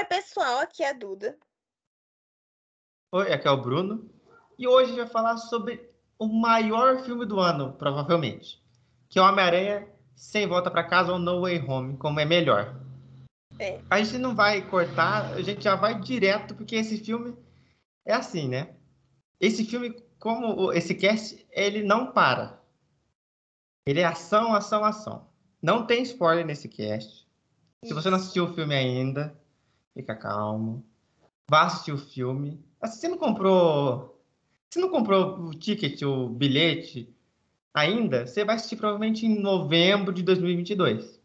Oi, pessoal, aqui é a Duda. Oi, aqui é o Bruno. E hoje a gente vai falar sobre o maior filme do ano, provavelmente. Que é o Homem-Aranha Sem Volta para Casa ou No Way Home, como é melhor. É. A gente não vai cortar, a gente já vai direto, porque esse filme é assim, né? Esse filme, como esse cast, ele não para. Ele é ação, ação, ação. Não tem spoiler nesse cast. Se você não assistiu o filme ainda, fica calmo. Vá assistir o filme. Se você não comprou. Se não comprou o ticket, o bilhete ainda, você vai assistir provavelmente em novembro de 2022.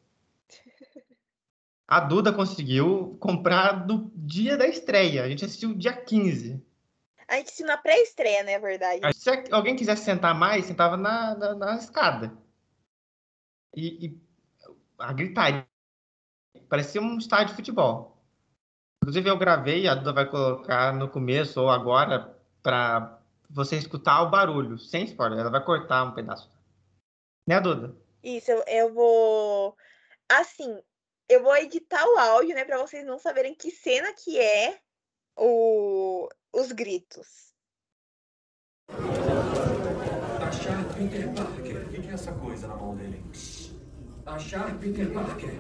A Duda conseguiu comprar no dia da estreia. A gente assistiu dia 15. A gente assistiu na pré-estreia, né, é verdade? Se alguém quisesse sentar mais, sentava na, na, na escada. E, e, a gritaria parecia um estádio de futebol. Inclusive, eu gravei, a Duda vai colocar no começo ou agora para você escutar o barulho, sem spoiler. Ela vai cortar um pedaço. Né, Duda? Isso, eu, eu vou. Assim, eu vou editar o áudio, né, para vocês não saberem que cena que é o... os gritos. Achar Peter Parker. O que é essa coisa na mão dele? Achar Peter Parker.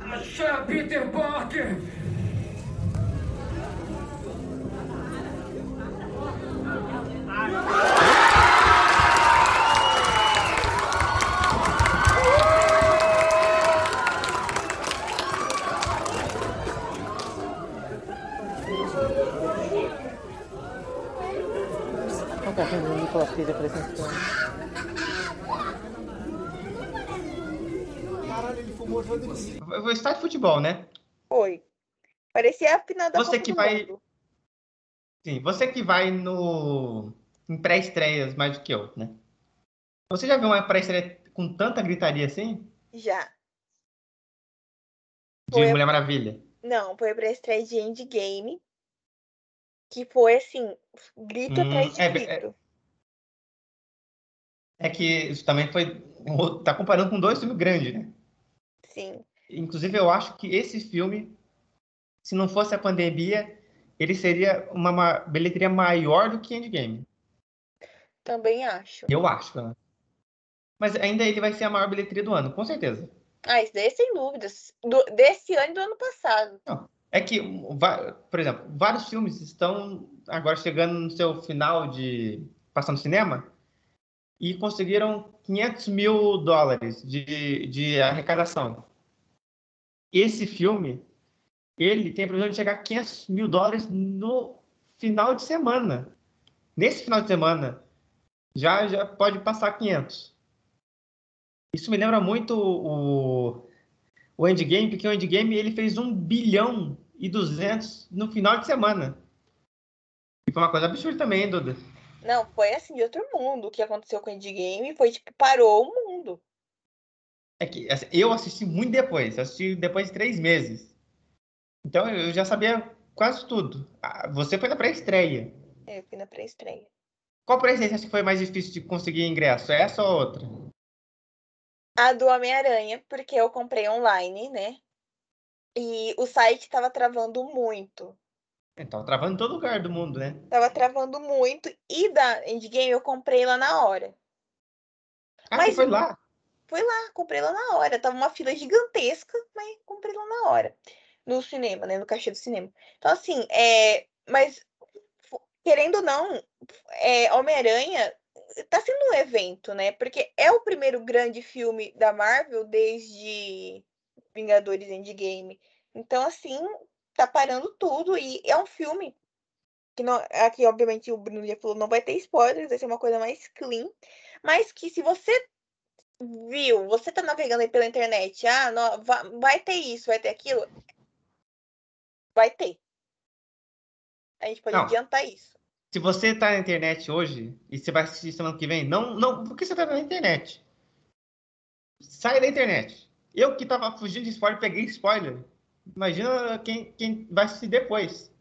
Achar Peter Parker! Foi estádio de futebol, né? Foi. Parecia a final da Você Copa que do vai- Mundo. Sim, você que vai no em pré-estreias mais do que eu, né? Você já viu uma pré-estreia com tanta gritaria assim? Já. De Foi a- Mulher Maravilha. Não, foi pra estreia de Endgame. Que foi assim, grito Hum, atrás de é- grito. É que isso também foi. Tá comparando com dois filmes grandes, né? Sim. Inclusive, eu acho que esse filme, se não fosse a pandemia, ele seria uma ma- bilheteria maior do que Endgame. Também acho. Eu acho, né? Mas ainda ele vai ser a maior bilheteria do ano, com certeza. Ah, isso daí sem dúvidas. Do- desse ano e do ano passado. É que, por exemplo, vários filmes estão agora chegando no seu final de passando no cinema e conseguiram 500 mil dólares de, de arrecadação. Esse filme, ele tem a previsão de chegar a 500 mil dólares no final de semana. Nesse final de semana, já, já pode passar 500. Isso me lembra muito o, o Endgame, porque o Endgame ele fez 1 bilhão e 200 no final de semana. E foi uma coisa absurda também, hein, Duda? Não, foi assim de outro mundo. O que aconteceu com o Endgame foi tipo, parou o. É que assim, eu assisti muito depois, assisti depois de três meses. Então eu já sabia quase tudo. Ah, Você foi na pré-estreia. É, Eu fui na pré-estreia. Qual pré-estreia que foi mais difícil de conseguir ingresso? Essa ou outra? A do Homem-Aranha, porque eu comprei online, né? E o site tava travando muito. Então, travando em todo lugar do mundo, né? Tava travando muito. E da Endgame eu comprei lá na hora. Ah, Mas- você foi lá? Fui lá, comprei lá na hora. Tava uma fila gigantesca, mas comprei lá na hora. No cinema, né? No caixa do cinema. Então, assim, é. Mas, querendo ou não, é, Homem-Aranha tá sendo um evento, né? Porque é o primeiro grande filme da Marvel desde Vingadores Endgame. Então, assim, tá parando tudo. E é um filme que não, aqui, obviamente, o Bruno já falou, não vai ter spoilers, vai ser uma coisa mais clean. Mas que se você viu, você tá navegando aí pela internet, ah, não, va- vai ter isso, vai ter aquilo. Vai ter. A gente pode Não. adiantar isso. Se você tá na internet hoje e você vai assistir semana que vem, não, não, por que você tá na internet? Sai da internet. Eu que tava fugindo de spoiler, peguei spoiler. Imagina quem, quem vai assistir depois.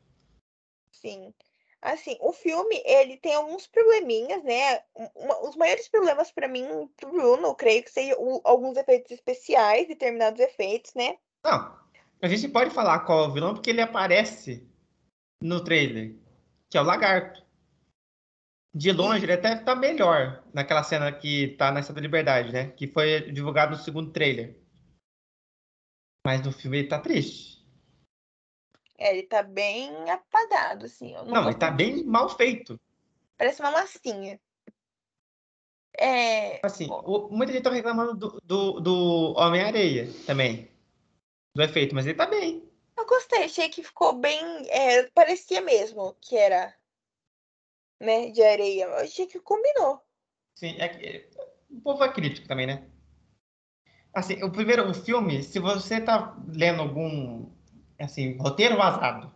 Sim. Assim, o filme, ele tem alguns probleminhas, né? Um- uma- os maiores problemas pra mim, pro Bruno, eu creio que sejam alguns efeitos especiais, determinados efeitos, né? Não, A gente pode falar qual é o vilão porque ele aparece no trailer, que é o Lagarto. De longe, ele até tá melhor naquela cena que tá na Estátua da Liberdade, né? Que foi divulgado no segundo trailer. Mas no filme ele tá triste. É, ele tá bem apagado, assim. Não, gosto ele tá bem mal feito. Parece uma massinha. É, Assim, o- muita gente tá reclamando do, do, do Homem-Areia também. Do efeito, mas ele tá bem. eu gostei, achei que ficou bem. é, parecia mesmo que era, né, de areia. Eu achei que combinou. Sim, é o povo é crítico também, né? Assim, o primeiro, o filme, se você tá lendo algum, assim, roteiro vazado,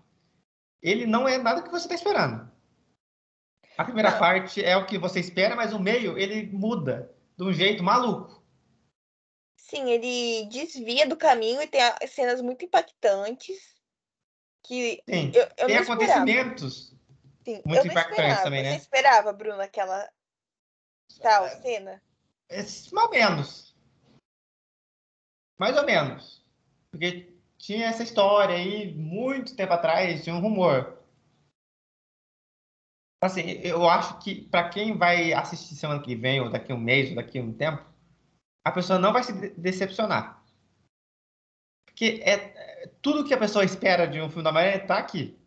ele não é nada que você tá esperando. A primeira Não. parte é o que você espera, mas o meio, ele muda de um jeito maluco. Sim, ele desvia do caminho e tem cenas muito impactantes. Que Sim, eu, eu tem acontecimentos. Sim, muito impactantes esperava. também, né? Você esperava, Bruna, aquela tal cena? É, mais ou menos. Mais ou menos. Porque tinha essa história aí, muito tempo atrás, tinha um rumor. Assim, eu acho que para quem vai assistir semana que vem, ou daqui a um mês, ou daqui a um tempo, a pessoa não vai se de- decepcionar. Porque é, é- tudo que a pessoa espera de um filme da Marvel tá aqui.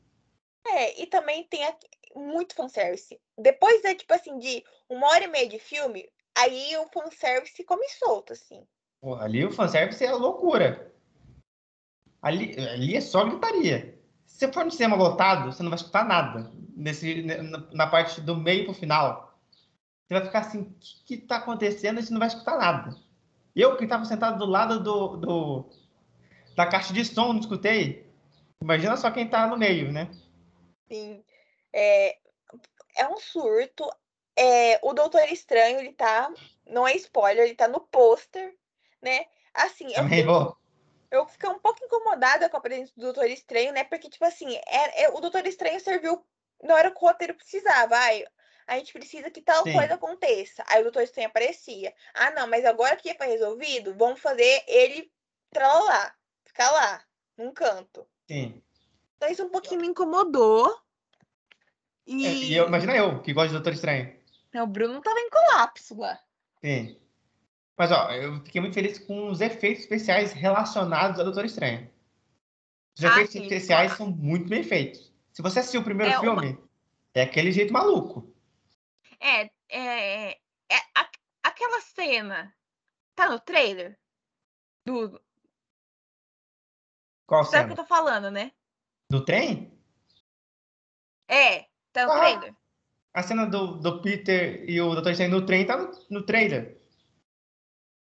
É, e também tem aqui- muito fanservice. Depois, é, tipo assim, de uma hora e meia de filme, aí o fanservice come solto, assim. Porra, ali o fanservice é loucura. Ali, ali é só gritaria. Se você for no cinema lotado, você não vai escutar nada. Nesse, na, na parte do meio pro final. Você vai ficar assim, o que, que tá acontecendo? E você não vai escutar nada. Eu que estava sentado do lado do, do- da caixa de som, não escutei. Imagina só quem tá no meio, né? Sim. É, é um surto. É, o Doutor Estranho, ele tá. Não é spoiler, ele tá no pôster, né? Assim, eu Também vou. Eu fiquei um pouco incomodada com a presença do Doutor Estranho, né? Porque, tipo assim, é, é- o Doutor Estranho serviu. Não era o que o roteiro precisava. Ai, a gente precisa que tal Sim. coisa aconteça. Aí o Doutor Estranho aparecia. Ah, não, mas agora que já foi resolvido, vamos fazer ele tralalá, ficar lá, num canto. Sim. Então isso um pouquinho me incomodou. É, E, E eu, imagina eu, que gosto de Doutor Estranho. Não, o Bruno tava em colapso lá. Sim. Mas, ó, eu fiquei muito feliz com os efeitos especiais relacionados ao Doutor Estranho. Os Ah, efeitos sim, especiais são muito bem feitos. Se você assistiu o primeiro É uma- filme, é aquele jeito maluco. É, é, é a- aquela cena. Tá no trailer? Do, Qual sabe o cena? que eu tô falando, né? Do trem? É, tá no Ah. trailer. A cena do, do Peter e o Doutor Estranho no trem tá no, no trailer.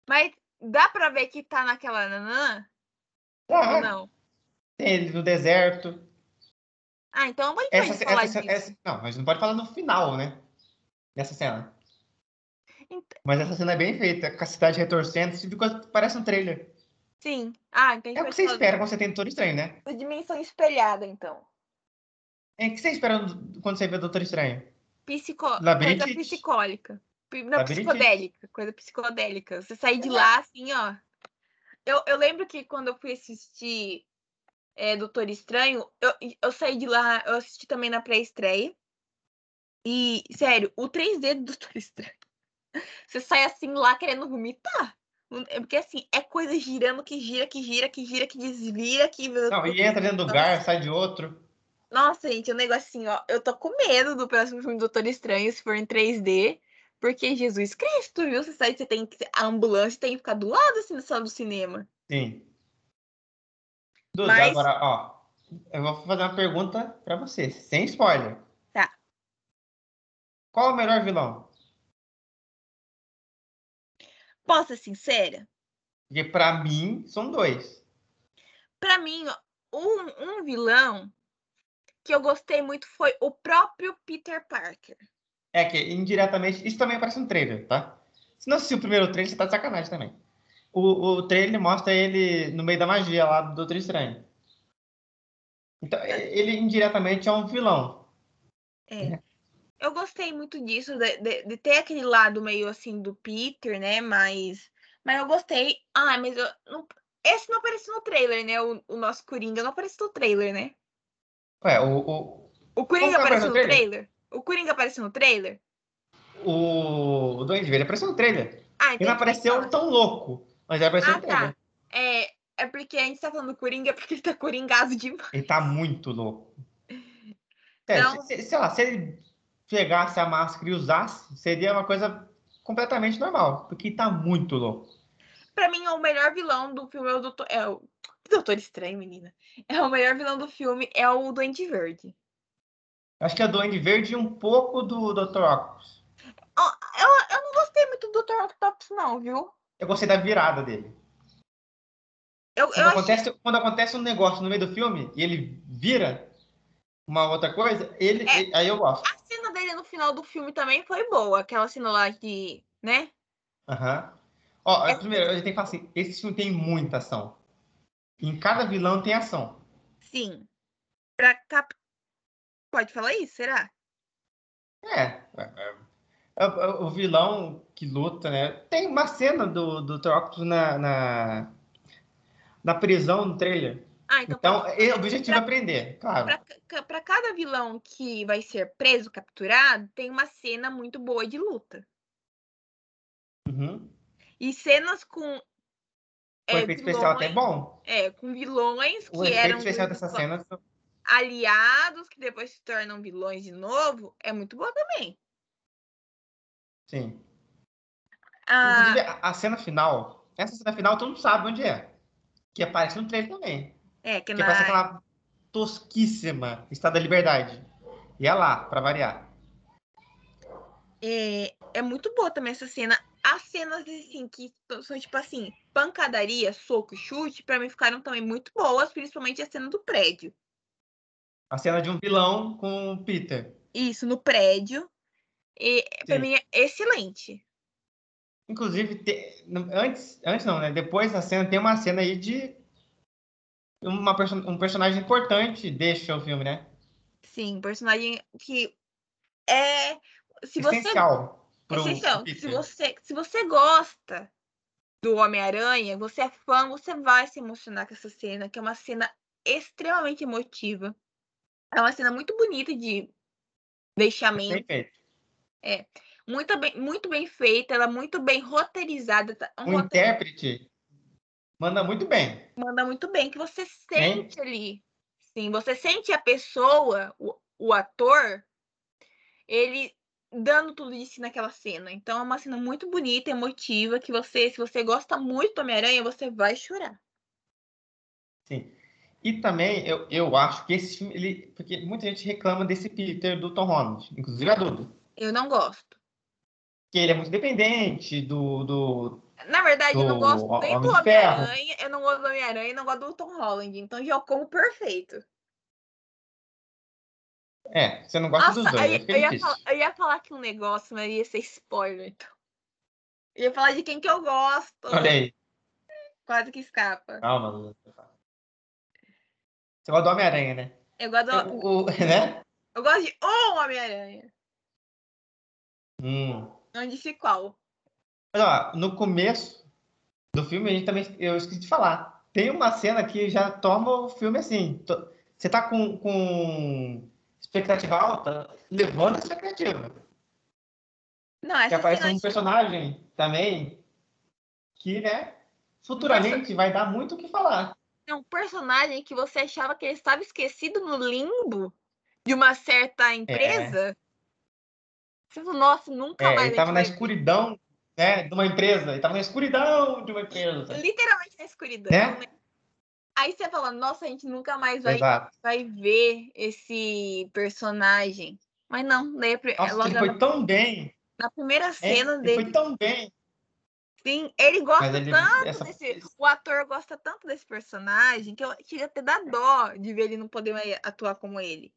Mas dá pra ver que tá naquela nanã? Ah, Ou não? tem ele no deserto. Ah, então eu vou Essa, falar essa, essa- não, mas não pode falar no final, né? Dessa cena. Mas essa cena é bem feita, com a cidade retorcendo, parece um trailer. Sim. Ah, então a gente É o que você espera quando você tem Doutor Estranho, né? da dimensão espelhada, então. É o que você espera quando você vê Doutor Estranho? Psico... Coisa Labirintite. psicólica. Não, Labirintite. psicodélica. Coisa psicodélica. Você sair de lá, assim, ó. Eu, eu lembro que quando eu fui assistir é, Doutor Estranho, eu, eu saí de lá, eu assisti também na pré-estreia. E, sério, o 3D do Doutor Estranho. Você sai assim lá querendo vomitar. Não- é Porque assim, é coisa girando que gira, que gira, que gira, que desvira, que. Não, e entra dentro do lugar, sai de outro. Nossa, gente, o negócio assim, ó. Eu tô com medo do próximo filme do Doutor Estranho, se for em 3D. Porque Jesus Cristo, viu? Você sabe que você tem que. A ambulância tem que ficar do lado assim na sala do cinema. Sim. Duda, Mas- agora, ó. Eu vou fazer uma pergunta pra você, sem spoiler. Tá. Qual é o melhor vilão? Posso ser sincera? Porque pra mim, são dois. Pra mim, um, um vilão que eu gostei muito foi o próprio Peter Parker. É que, indiretamente, isso também aparece no trailer, tá? Se não assistiu o primeiro trailer, você tá de sacanagem também. O, o trailer mostra ele no meio da magia lá do Doutor Estranho. Então, ele indiretamente é um vilão. É. Eu gostei muito disso, de, de- de ter aquele lado meio assim do Peter, né? Mas, mas eu gostei. Ah, mas eu não. esse não apareceu no trailer, né? O, o nosso Coringa não apareceu no trailer, né? Ué, o, o, O Coringa apareceu no no trailer? O Coringa apareceu no trailer? o, o Duende Verde apareceu no trailer. Ah, Ele então não apareceu tão louco, mas ele apareceu Ah, no trailer. tá. É, é porque a gente tá falando do Coringa porque ele tá coringado demais. Ele tá muito louco. É, Não. se- se- sei lá, se ele pegasse a máscara e usasse, seria uma coisa completamente normal, porque ele tá muito louco. Pra mim, o melhor vilão do filme é o Doutor. É o Doutor Estranho, menina. É o melhor vilão do filme é o Duende Verde. Acho que é Duende Verde e um pouco do Dr. Octopus. Eu, eu não gostei muito do Dr. Octopus, não, viu? Eu gostei da virada dele. Eu, eu Quando achei- acontece, quando acontece um negócio no meio do filme e ele vira uma outra coisa, ele, É. ele- aí eu gosto. A cena dele no final do filme também foi boa. Aquela cena lá de. né? Aham. Ó, É. primeiro, a gente tem que falar assim, esse filme tem muita ação. Em cada vilão tem ação. Sim. Pra cap... Pode falar isso, será? É. é, é. É o- é o vilão que luta, né? Tem uma cena do, do Dr. Octopus na, na, na prisão no trailer. Ah, então. Então, pode- o objetivo é aprender, claro. Pra cada vilão que vai ser preso, capturado, tem uma cena muito boa de luta. Uhum. E cenas com. O é, efeito especial até é vilões- bom. É, com vilões O que efeito eram especial dessa vilões cena aliados, que depois se tornam vilões de novo, é muito boa também. Sim. Ah, a, a cena final, essa cena final todo mundo sabe onde é. Que aparece no trailer também. é, que Que aparece na, aquela tosquíssima Estado da Liberdade. E é lá, pra variar. é, é muito boa também essa cena. As cenas, assim, que são tipo assim, pancadaria, soco e chute, pra mim ficaram também muito boas, principalmente a cena do prédio. A cena de um vilão com o Peter. Isso, no prédio. E, pra Sim. mim é excelente. Inclusive, te- antes, antes não, né? Depois da cena, tem uma cena aí de uma perso- um personagem importante deixa o filme, né? Sim, personagem que é. Se você Essencial pro Essencial. Peter. Se você, se você gosta do Homem-Aranha, você é fã, você vai se emocionar com essa cena, que é uma cena extremamente emotiva. É uma cena muito bonita de deixamento, Perfeito. muito bem, muito bem feita, ela é muito bem roteirizada. tá? Um O intérprete manda muito bem. manda muito bem, que você sente ali. Sim, você sente a pessoa, o, o ator, ele dando tudo de si naquela cena. Então é uma cena muito bonita, emotiva, que você, se você gosta muito do Homem-Aranha, você vai chorar. Sim. E também eu, eu acho que esse filme, ele, porque muita gente reclama desse Peter do Tom Holland, inclusive a Dudu, Eu não gosto. que ele é muito dependente do, do Na verdade, eu não Do gosto nem do. Homem-Aranha, eu não gosto do Homem-Aranha e não gosto do Tom Holland. Então já como perfeito. é, você não gosta dos Nossa, dois, eu, ia- acho que eu é ia falar, eu ia falar aqui um negócio, mas ia ser spoiler, então. Eu ia falar de quem que eu gosto. Olha aí, Quase que escapa. calma. Dudu. Você gosta do Homem-Aranha, né? Eu gosto, do- O, o- né? eu gosto de um Homem-Aranha. Hum. Não disse qual. Mas, ó, no começo do filme, a gente também, eu esqueci de falar, tem uma cena que já toma o filme assim. to- Você tá com, com expectativa alta, levando a expectativa. Não, Que essa aparece cena um personagem também que, né, futuramente vai dar muito o que falar. É um personagem que você achava que ele estava esquecido no limbo de uma certa empresa. Você falou, nossa, nunca É, mais. ele a tava gente na escuridão, né, de uma empresa. Ele tava na escuridão de uma empresa. Literalmente na escuridão. Né? né? Aí você fala, nossa, a gente nunca mais vai, Exato. vai ver esse personagem. Mas não, daí, Nossa, logo ele foi na, tão bem. na primeira É, cena ele dele, foi tão bem. Sim, ele gosta ele, tanto essa, desse. O ator gosta tanto desse personagem que eu chega até dar dó de ver ele não poder atuar como ele.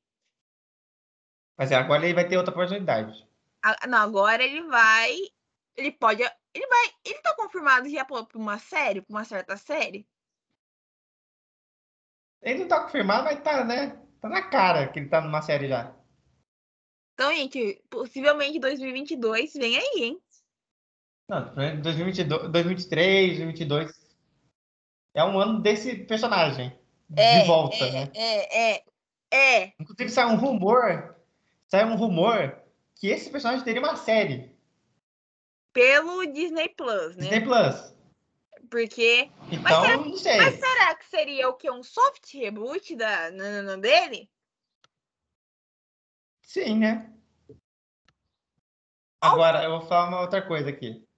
mas agora ele vai ter outra oportunidade. Não, agora ele vai. Ele pode. Ele vai. Ele tá confirmado já pra uma série, pra uma certa série? Ele não tá confirmado, mas tá, né? Tá na cara que ele tá numa série já. Então, gente, possivelmente 2022 vem aí, hein? Não, 2022, 2023, 2022. é um ano desse personagem. É, de volta, é, né? É, é, é. Inclusive, saiu um rumor. Saiu um rumor que esse personagem teria uma série. Pelo Disney Plus, né? Disney Plus. Porque. Então, será- não sei. Mas será que seria o que? Um soft reboot da nanana dele? Sim, né? Agora, eu vou falar uma outra coisa aqui.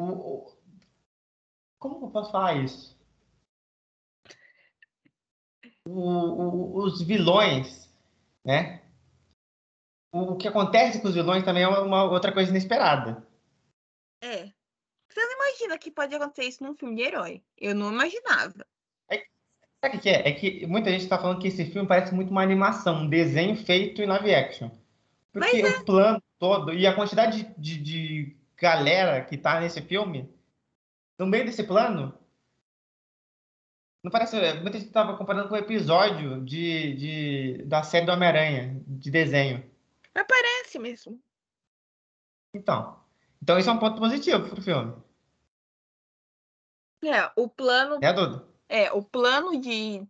O, Como que eu posso falar isso? O- o- os vilões, né? O que acontece com os vilões também é uma, outra coisa inesperada. É. Você não imagina que pode acontecer isso num filme de herói. Eu não imaginava. Sabe o que é? É que muita gente está falando que esse filme parece muito uma animação, um desenho feito em live action. Porque Mas o plano todo e a quantidade de, de, de galera que tá nesse filme, no meio desse plano, não parece. Muita gente estava comparando com o episódio de, de, da série do Homem-Aranha, de desenho. Mas parece mesmo. Então. Então isso é um ponto positivo pro filme. É, o plano. Né, Duda? É, o plano de.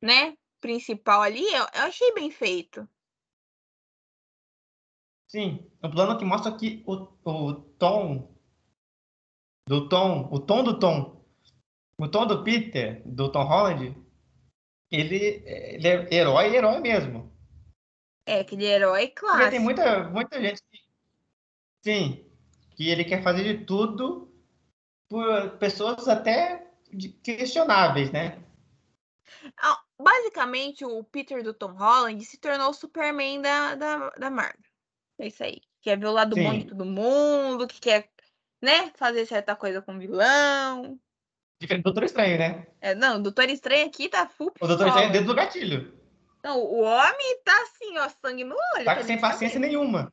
Né? Principal ali, eu, eu achei bem feito. Sim. Um plano que mostra que o, o tom do Tom, o tom do Tom, o tom do Peter, do Tom Holland, ele, ele é herói, herói mesmo. É, aquele herói Porque clássico. tem muita, muita gente que, sim, que ele quer fazer de tudo por pessoas até questionáveis, né? Ah, Basicamente, o Peter do Tom Holland se tornou o Superman da, da, da Marvel. É isso aí. Quer ver o lado bom de Sim. todo mundo, que quer, né, fazer certa coisa com o vilão. Diferente do Doutor Estranho, né? É, não, o Doutor Estranho aqui tá full O Doutor Estranho é dentro do gatilho. Não, o homem tá assim, ó, sangue no olho. Tá quer sem paciência saber. nenhuma.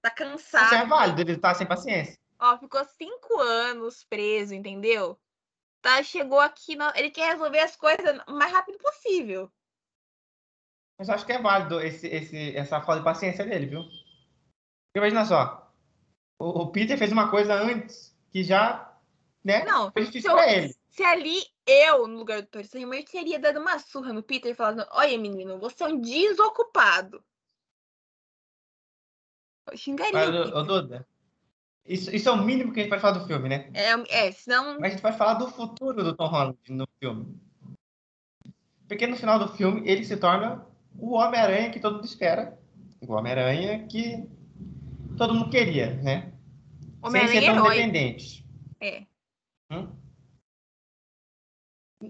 Tá Isso é cansado. válido, ele tá sem paciência. Ó, ficou cinco anos preso, entendeu? Tá, chegou aqui, na- ele quer resolver as coisas o mais rápido possível. Mas acho que é válido esse, esse, essa falta de paciência dele, viu? Imagina só. O, o Peter fez uma coisa antes que já, né? Não, foi se, difícil eu- pra ele. se ali eu, no lugar do Estranho, eu teria dado uma surra no Peter e falado: Olha, menino, você é um desocupado. Eu xingaria. Mas, o Peter. Duda, isso, isso é o mínimo que a gente pode falar do filme, né? É, é, senão. Mas a gente pode falar do futuro do Tom Holland no filme. Porque no final do filme ele se torna o Homem-Aranha que todo mundo espera. O Homem-Aranha que todo mundo queria, né? Sem Homem-Aranha ser tão herói. independente. É. Hum?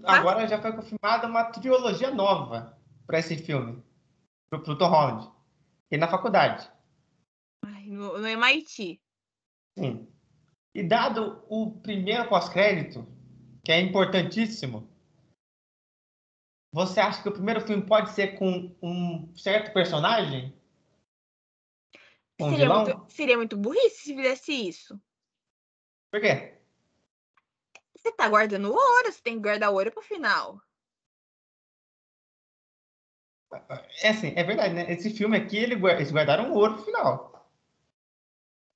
Tá. Agora já foi confirmada uma trilogia nova para esse filme, pro, pro Tom Holland. E na faculdade. Ai, no, no MIT. Sim. E dado o primeiro pós-crédito, que é importantíssimo, você acha que o primeiro filme pode ser com um certo personagem? Um Seria vilão? muito, seria muito burrice se fizesse isso. Por quê? Você tá guardando ouro, você tem que guardar ouro pro final. É assim, é verdade, né? Esse filme aqui, ele, eles guardaram ouro no final.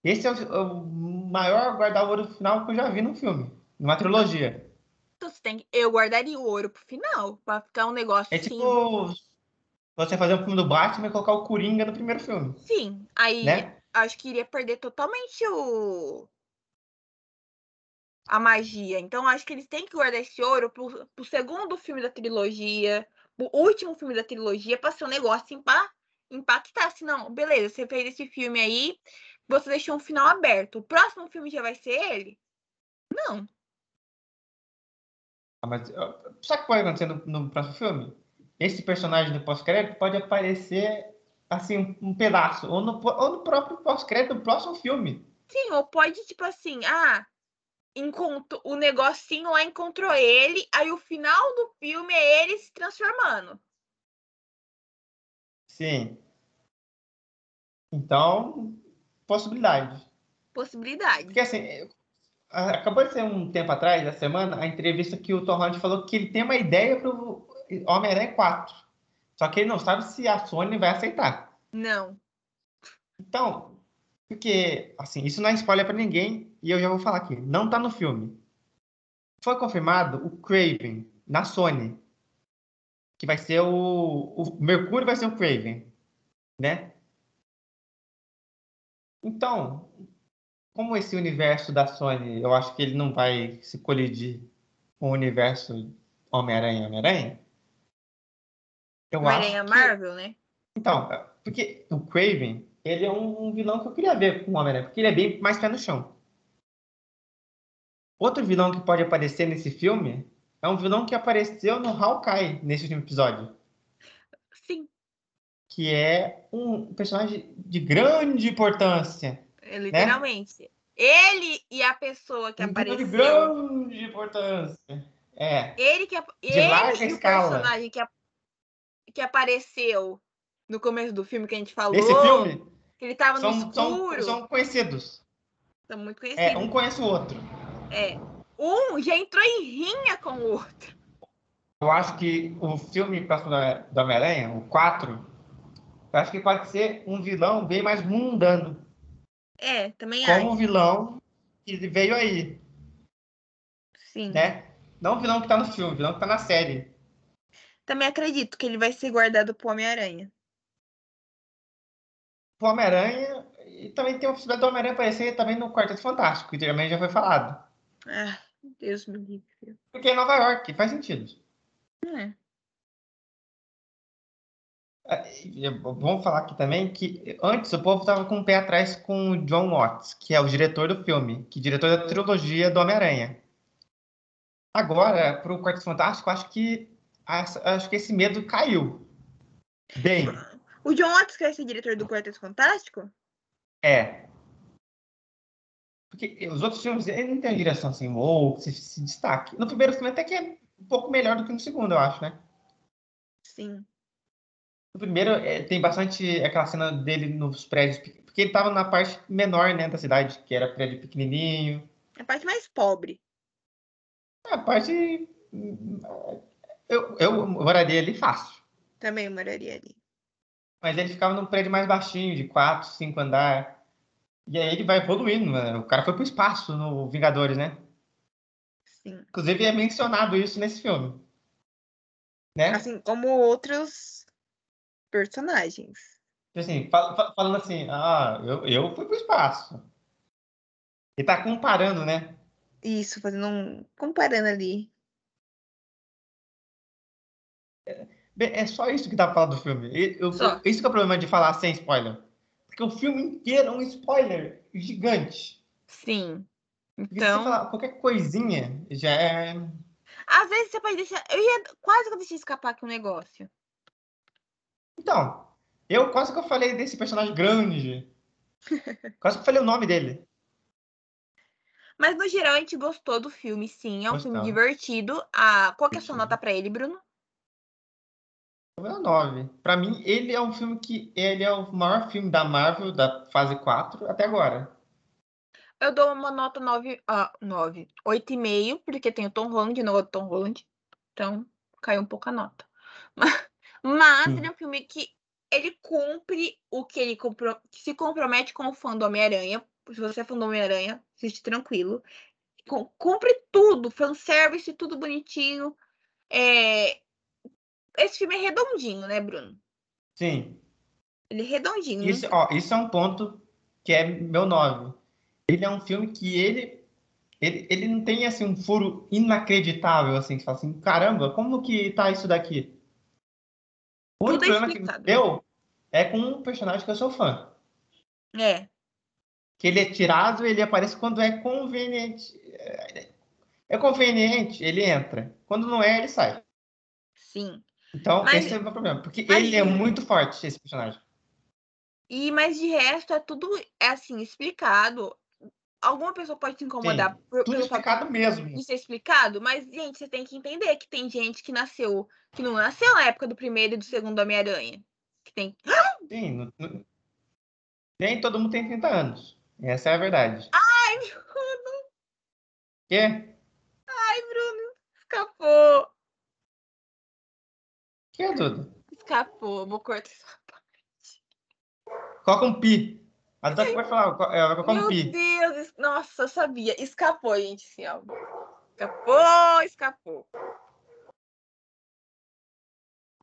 Esse é o, o maior guarda-ouro final que eu já vi num filme, numa trilogia. Então você tem que. Eu guardaria o ouro pro final. Pra ficar um negócio É assim. tipo você fazer um filme do Batman e colocar o Coringa no primeiro filme, Sim. Aí né? acho que iria perder totalmente o. A magia. Então acho que eles têm que guardar esse ouro pro, pro segundo filme da trilogia. O último filme da trilogia, pra ser um negócio assim, pra impactar. Se não, beleza, você fez esse filme aí, você deixou um final aberto. O próximo filme já vai ser ele? Não. Ah, Mas sabe o que pode acontecer no, no próximo filme? Esse personagem do pós-crédito pode aparecer assim um, pedaço, ou no, ou no próprio pós-crédito do próximo filme. Sim, ou pode, tipo assim, ah, encontro, o negocinho lá encontrou ele, aí o final do filme é ele se transformando. Sim. Então, possibilidade. Possibilidade. Porque assim, acabou de ser um tempo atrás, da semana, a entrevista que o Tom Holland falou que ele tem uma ideia para o Homem-Aranha 4. Só que ele não sabe se a Sony vai aceitar. Não. Então, porque, assim, isso não é spoiler para ninguém, e eu já vou falar aqui, não tá no filme. foi confirmado o Craven na Sony. Que vai ser o. O Mercúrio vai ser o Craven. Né? Então, como esse universo da Sony, eu acho que ele não vai se colidir com o universo Homem-Aranha Homem-Aranha. Eu Homem-Aranha acho que... Marvel, né? Então, porque o Craven, ele é um, vilão que eu queria ver com o Homem-Aranha, porque ele é bem mais pé no chão. Outro vilão que pode aparecer nesse filme é um vilão que apareceu no Hawkeye nesse último episódio. Sim, Que é um personagem de grande importância. é literalmente. Ele e a pessoa que Um vilão de apareceu. grande importância. É. Ele que ele e o personagem que, que apareceu no começo do filme que a gente falou. Esse filme Que ele tava no são, são, escuro. são conhecidos. São muito É, conhecidos. um conhece o outro. É. Um já entrou em rinha com o outro. Eu acho que o filme próximo do Homem-Aranha, o 4, eu acho que pode ser um vilão bem mais mundano. É, também Como o acho. vilão que veio aí, Sim. né? Não o vilão que tá no filme, o vilão que tá na série. Também acredito que ele vai ser guardado pro Homem-Aranha. O Homem-Aranha, e também tem a possibilidade do Homem-Aranha aparecer também no Quarteto Fantástico, que também já foi falado. Ah, Deus me livre. Porque é Nova York, faz sentido. É. E Vamos falar aqui também que antes o povo estava com o pé atrás com o John Watts, que é o diretor do filme, que é diretor da trilogia do Homem-Aranha. Agora, para o Quarteto Fantástico, acho que acho que esse medo caiu. Bem, O John Watts quer ser diretor do Quarteto Fantástico? é. Porque os outros filmes, ele não tem uma direção assim, ou se, se destaque. No primeiro filme até que é um pouco melhor do que no segundo, eu acho, né? Sim. No primeiro, é, tem bastante aquela cena dele nos prédios, porque ele tava na parte menor, né, da cidade, que era prédio pequenininho. A parte mais pobre. A parte... Eu, eu moraria ali fácil. Também moraria ali. Mas ele ficava num prédio mais baixinho, de quatro, cinco andar. E aí ele vai evoluindo, né? O cara foi pro espaço no Vingadores, né? Sim. Inclusive é mencionado isso nesse filme. Né? Assim como outros personagens. Assim, fal- fal- falando assim, ah, eu, eu fui pro espaço. Ele tá comparando, né? Isso, fazendo um. comparando ali. É só isso que dá pra falar do filme. Eu- Só. Isso que é o problema de falar sem spoiler. Porque o filme inteiro é um spoiler gigante. Sim. Então, você falar qualquer coisinha, já é. às vezes você pode deixar. Eu ia quase que eu deixei escapar aqui um negócio. Então, eu quase que eu falei desse personagem grande. quase que eu falei o nome dele. Mas no geral a gente gostou do filme, sim. É um filme Gostamos. divertido. Ah, qual que é a sua nota pra ele, Bruno? O meu 9. Pra mim, ele é um filme que. Ele é o maior filme da Marvel, da fase 4, até agora. Eu dou uma nota 9, ah, 9, 8,5, porque tem o Tom Holland, não gosto do Tom Holland. Então, caiu um pouco a nota. Mas, mas Hum. ele é um filme que ele cumpre o que ele compro- se compromete com o fã do Homem-Aranha. Se você é fã do Homem-Aranha, assiste tranquilo. Cumpre tudo, fanservice, tudo bonitinho. É... Esse filme é redondinho, né, Bruno? Sim. Ele é redondinho. não Isso, ó, isso é um ponto que é meu 9. Ele é um filme que ele. Ele, ele não tem assim um furo inacreditável, assim, que você fala assim, caramba, como que tá isso daqui? O único Tudo é problema que explicado. deu é com um personagem que eu sou fã. É, Que ele é tirado, ele aparece quando é conveniente. É- É conveniente, ele entra. Quando não é, ele sai. sim. Então, Mas- esse é o meu problema. Porque mas- ele é muito forte, esse personagem. E, mas de resto, é tudo, é assim, explicado. Alguma pessoa pode se incomodar Sim, por, Tudo explicado mesmo. de ser explicado, mas, gente, você tem que entender que tem gente que nasceu, que não nasceu na época do primeiro e do segundo Homem-Aranha. Que tem. Sim, não- não- nem todo mundo tem 30 anos. Essa é a verdade. Ai, Bruno, Quê? ai, Bruno, escapou. Que, Duda? Escapou, vou cortar essa Coloca um pi. A Duda vai falar, é, vai colocar um Meu pi. Deus, es- nossa, eu sabia. Escapou, gente, esse álbum. Escapou, escapou.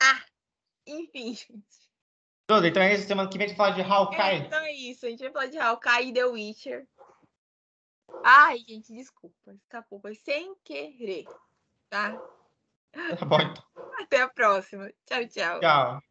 Ah, enfim, gente. Tudo, então é isso. Semana que vem a gente fala de É, Hawkeye. então é isso. A gente vai falar de Hawkeye e The Witcher. Ai, gente, desculpa. Escapou, foi sem querer. Tá? Tá bom, então. Até a próxima. Tchau, tchau. Tchau.